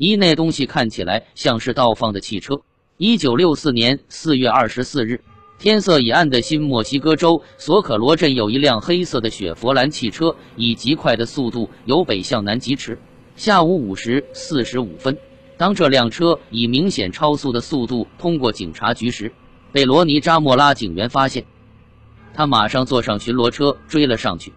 一那东西看起来像是倒放的汽车。一九六四年四月二十四日，天色已暗的新墨西哥州索可罗镇有一辆黑色的雪佛兰汽车，以极快的速度由北向南疾驰。下午五时四十五分，当这辆车以明显超速的速度通过警察局时，被罗尼扎莫拉警员发现。他马上坐上巡逻车追了上去。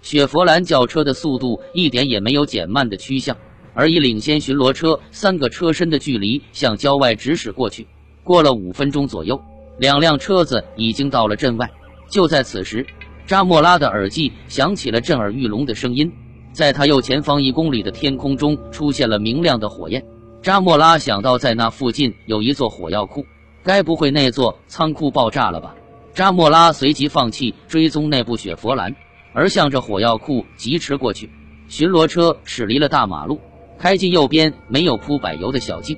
雪佛兰轿车的速度一点也没有减慢的趋向。而以领先巡逻车三个车身的距离向郊外直驶过去。过了五分钟左右，两辆车子已经到了镇外。就在此时，扎莫拉的耳际响起了震耳欲聋的声音，在他右前方一公里的天空中出现了明亮的火焰。扎莫拉想到，在那附近有一座火药库，该不会那座仓库爆炸了吧？扎莫拉随即放弃追踪那部雪佛兰，而向着火药库疾驰过去。巡逻车驶离了大马路。开进右边没有铺柏油的小径，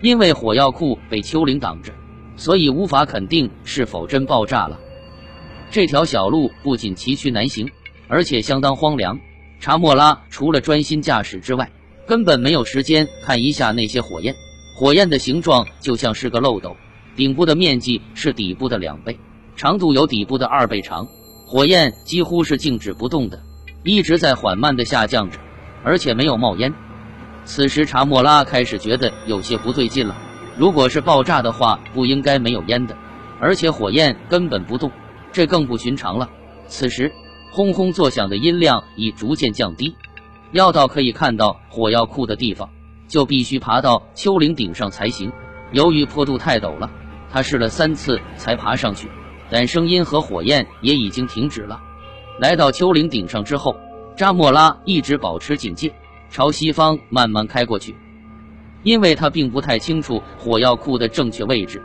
因为火药库被丘陵挡着，所以无法肯定是否真爆炸了。这条小路不仅崎岖难行，而且相当荒凉。查莫拉除了专心驾驶之外，根本没有时间看一下那些火焰。火焰的形状就像是个漏斗，顶部的面积是底部的两倍，长度有底部的二倍长。火焰几乎是静止不动的，一直在缓慢的下降着，而且没有冒烟。此时，查莫拉开始觉得有些不对劲了。如果是爆炸的话，不应该没有烟的，而且火焰根本不动，这更不寻常了。此时，轰轰作响的音量已逐渐降低。要到可以看到火药库的地方，就必须爬到丘陵顶上才行。由于坡度太陡了，他试了三次才爬上去，但声音和火焰也已经停止了。来到丘陵顶上之后，扎莫拉一直保持警戒。朝西方慢慢开过去，因为他并不太清楚火药库的正确位置。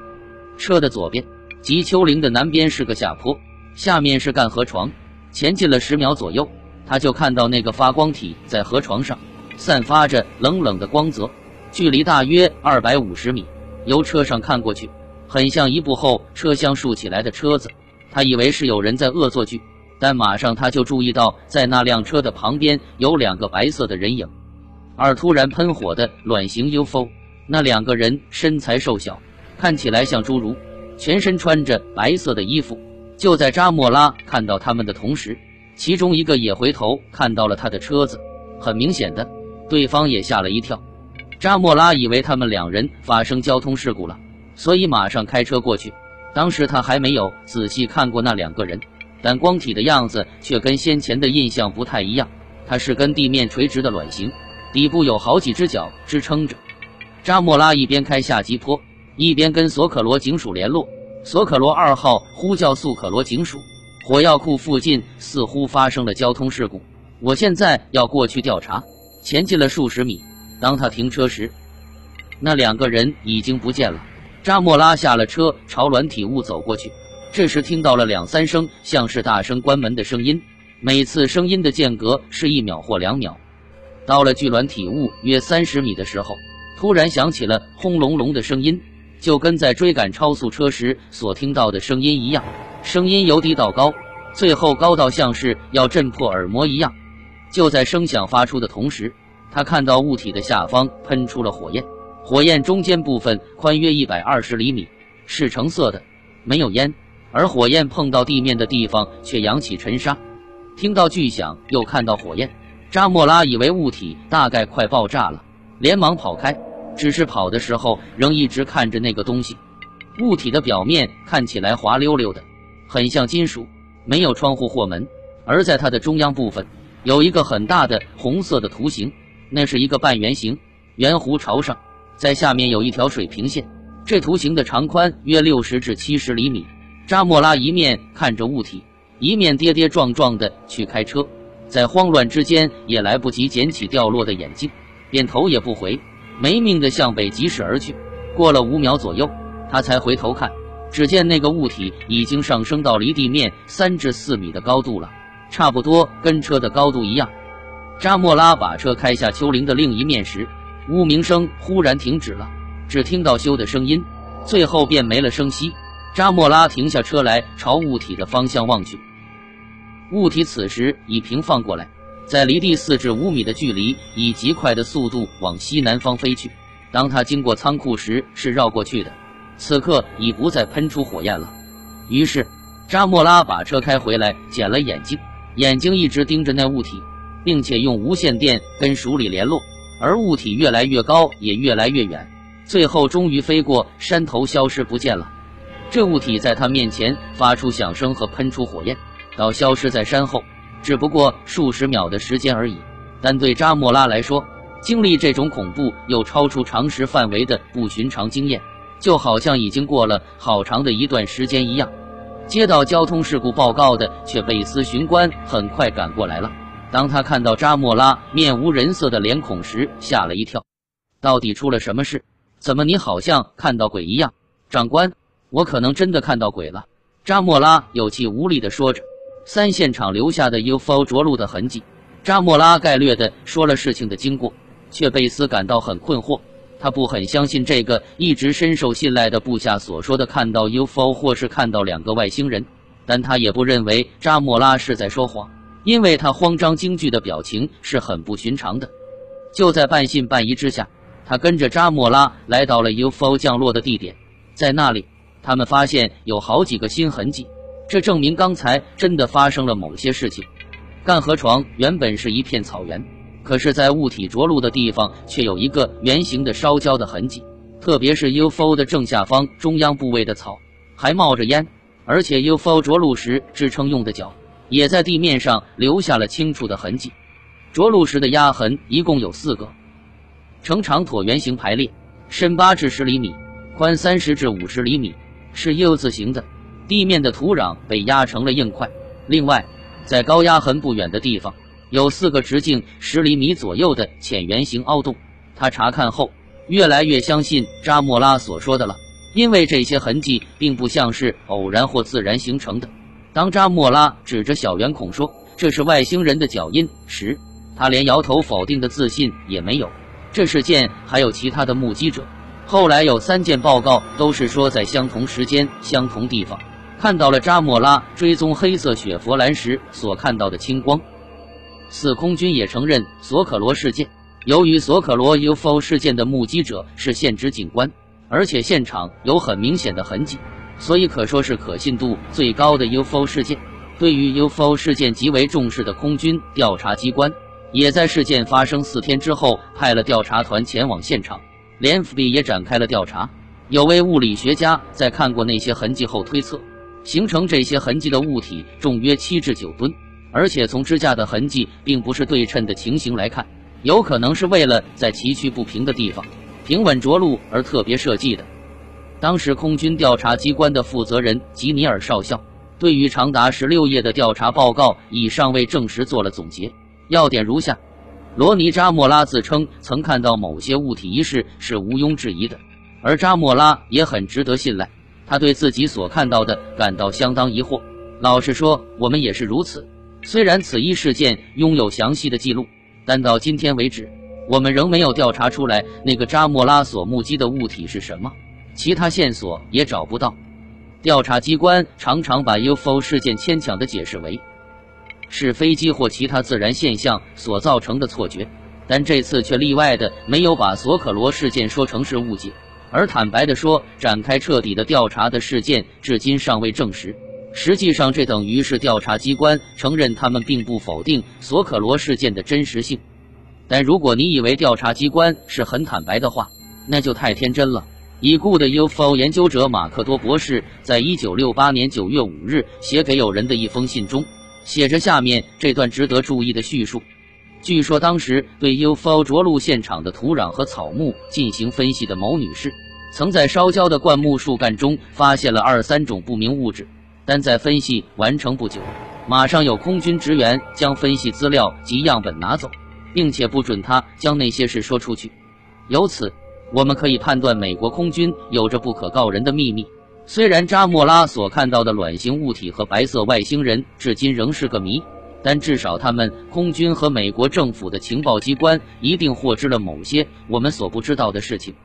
车的左边及丘陵的南边是个下坡，下面是干河床。前进了十秒左右，他就看到那个发光体在河床上散发着冷冷的光泽，距离大约二百五十米。由车上看过去，很像一部后车厢竖起来的车子。他以为是有人在恶作剧。但马上他就注意到，在那辆车的旁边有两个白色的人影，而突然喷火的卵形 UFO。那两个人身材瘦小，看起来像侏儒，全身穿着白色的衣服。就在扎莫拉看到他们的同时，其中一个也回头看到了他的车子。很明显的，对方也吓了一跳。扎莫拉以为他们两人发生交通事故了，所以马上开车过去。当时他还没有仔细看过那两个人。但光体的样子却跟先前的印象不太一样，它是跟地面垂直的卵形，底部有好几只脚支撑着。扎莫拉一边开下急坡，一边跟索可罗警署联络。索可罗二号呼叫素可罗警署，火药库附近似乎发生了交通事故，我现在要过去调查。前进了数十米，当他停车时，那两个人已经不见了。扎莫拉下了车，朝软体物走过去。这时听到了两三声像是大声关门的声音，每次声音的间隔是一秒或两秒。到了距软体物约三十米的时候，突然响起了轰隆隆的声音，就跟在追赶超速车时所听到的声音一样。声音由低到高，最后高到像是要震破耳膜一样。就在声响发出的同时，他看到物体的下方喷出了火焰，火焰中间部分宽约一百二十厘米，是橙色的，没有烟。而火焰碰到地面的地方却扬起尘沙，听到巨响，又看到火焰，扎莫拉以为物体大概快爆炸了，连忙跑开。只是跑的时候仍一直看着那个东西。物体的表面看起来滑溜溜的，很像金属，没有窗户或门。而在它的中央部分有一个很大的红色的图形，那是一个半圆形，圆弧朝上，在下面有一条水平线。这图形的长宽约六十至七十厘米。扎莫拉一面看着物体，一面跌跌撞撞地去开车，在慌乱之间也来不及捡起掉落的眼镜，便头也不回，没命地向北疾驶而去。过了五秒左右，他才回头看，只见那个物体已经上升到离地面三至四米的高度了，差不多跟车的高度一样。扎莫拉把车开下丘陵的另一面时，呜鸣声忽然停止了，只听到咻的声音，最后便没了声息。扎莫拉停下车来，朝物体的方向望去。物体此时已平放过来，在离地四至五米的距离，以极快的速度往西南方飞去。当它经过仓库时，是绕过去的。此刻已不再喷出火焰了。于是，扎莫拉把车开回来，捡了眼镜，眼睛一直盯着那物体，并且用无线电跟鼠里联络。而物体越来越高，也越来越远，最后终于飞过山头，消失不见了。这物体在他面前发出响声和喷出火焰，到消失在山后，只不过数十秒的时间而已。但对扎莫拉来说，经历这种恐怖又超出常识范围的不寻常经验，就好像已经过了好长的一段时间一样。接到交通事故报告的却贝斯巡官很快赶过来了。当他看到扎莫拉面无人色的脸孔时，吓了一跳。到底出了什么事？怎么你好像看到鬼一样？长官，我可能真的看到鬼了。扎莫拉有气无力地说着。三现场留下的 UFO 着陆的痕迹。扎莫拉概略地说了事情的经过，却贝斯感到很困惑。他不很相信这个一直深受信赖的部下所说的看到 UFO 或是看到两个外星人，但他也不认为扎莫拉是在说谎。因为他慌张惊惧的表情是很不寻常的。就在半信半疑之下，他跟着扎莫拉来到了 UFO 降落的地点。在那里，他们发现有好几个新痕迹，这证明刚才真的发生了某些事情。干河床原本是一片草原，可是，在物体着陆的地方却有一个圆形的烧焦的痕迹，特别是 UFO 的正下方中央部位的草还冒着烟，而且 UFO 着陆时支撑用的脚。也在地面上留下了清楚的痕迹，着陆时的压痕一共有四个，呈长椭圆形排列，深八至十厘米，宽三十至五十厘米，是 U 字形的。地面的土壤被压成了硬块。另外，在高压痕不远的地方，有四个直径十厘米左右的浅圆形凹洞。他查看后，越来越相信扎莫拉所说的了，因为这些痕迹并不像是偶然或自然形成的。当扎莫拉指着小圆孔说这是外星人的脚印时，他连摇头否定的自信也没有。这事件还有其他的目击者，后来有三件报告都是说在相同时间、相同地方看到了扎莫拉追踪黑色雪佛兰时所看到的青光。四空军也承认索可罗事件。由于索可罗 UFO 事件的目击者是现职警官，而且现场有很明显的痕迹。所以可说是可信度最高的 UFO 事件。对于 UFO 事件极为重视的空军调查机关，也在事件发生四天之后派了调查团前往现场，连 FBI 也展开了调查。有位物理学家在看过那些痕迹后推测，形成这些痕迹的物体重约七至九吨，而且从支架的痕迹并不是对称的情形来看，有可能是为了在崎岖不平的地方平稳着陆而特别设计的。当时空军调查机关的负责人吉尼尔少校对于长达十六页的调查报告以尚未证实做了总结，要点如下：罗尼扎莫拉自称曾看到某些物体一事是毋庸置疑的，而扎莫拉也很值得信赖。他对自己所看到的感到相当疑惑。老实说，我们也是如此。虽然此一事件拥有详细的记录，但到今天为止，我们仍没有调查出来那个扎莫拉所目击的物体是什么。其他线索也找不到。调查机关常常把 UFO 事件牵强的解释为是飞机或其他自然现象所造成的错觉，但这次却例外的没有把索可罗事件说成是误解，而坦白的说展开彻底的调查的事件至今尚未证实。实际上，这等于是调查机关承认他们并不否定索可罗事件的真实性。但如果你以为调查机关是很坦白的话，那就太天真了。已故的 UFO 研究者马克多博士在一九六八年九月五日写给友人的一封信中，写着下面这段值得注意的叙述。据说当时对 UFO 着陆现场的土壤和草木进行分析的某女士，曾在烧焦的灌木树干中发现了二三种不明物质，但在分析完成不久，马上有空军职员将分析资料及样本拿走，并且不准他将那些事说出去。由此。我们可以判断，美国空军有着不可告人的秘密。虽然扎莫拉所看到的卵形物体和白色外星人至今仍是个谜，但至少他们空军和美国政府的情报机关一定获知了某些我们所不知道的事情。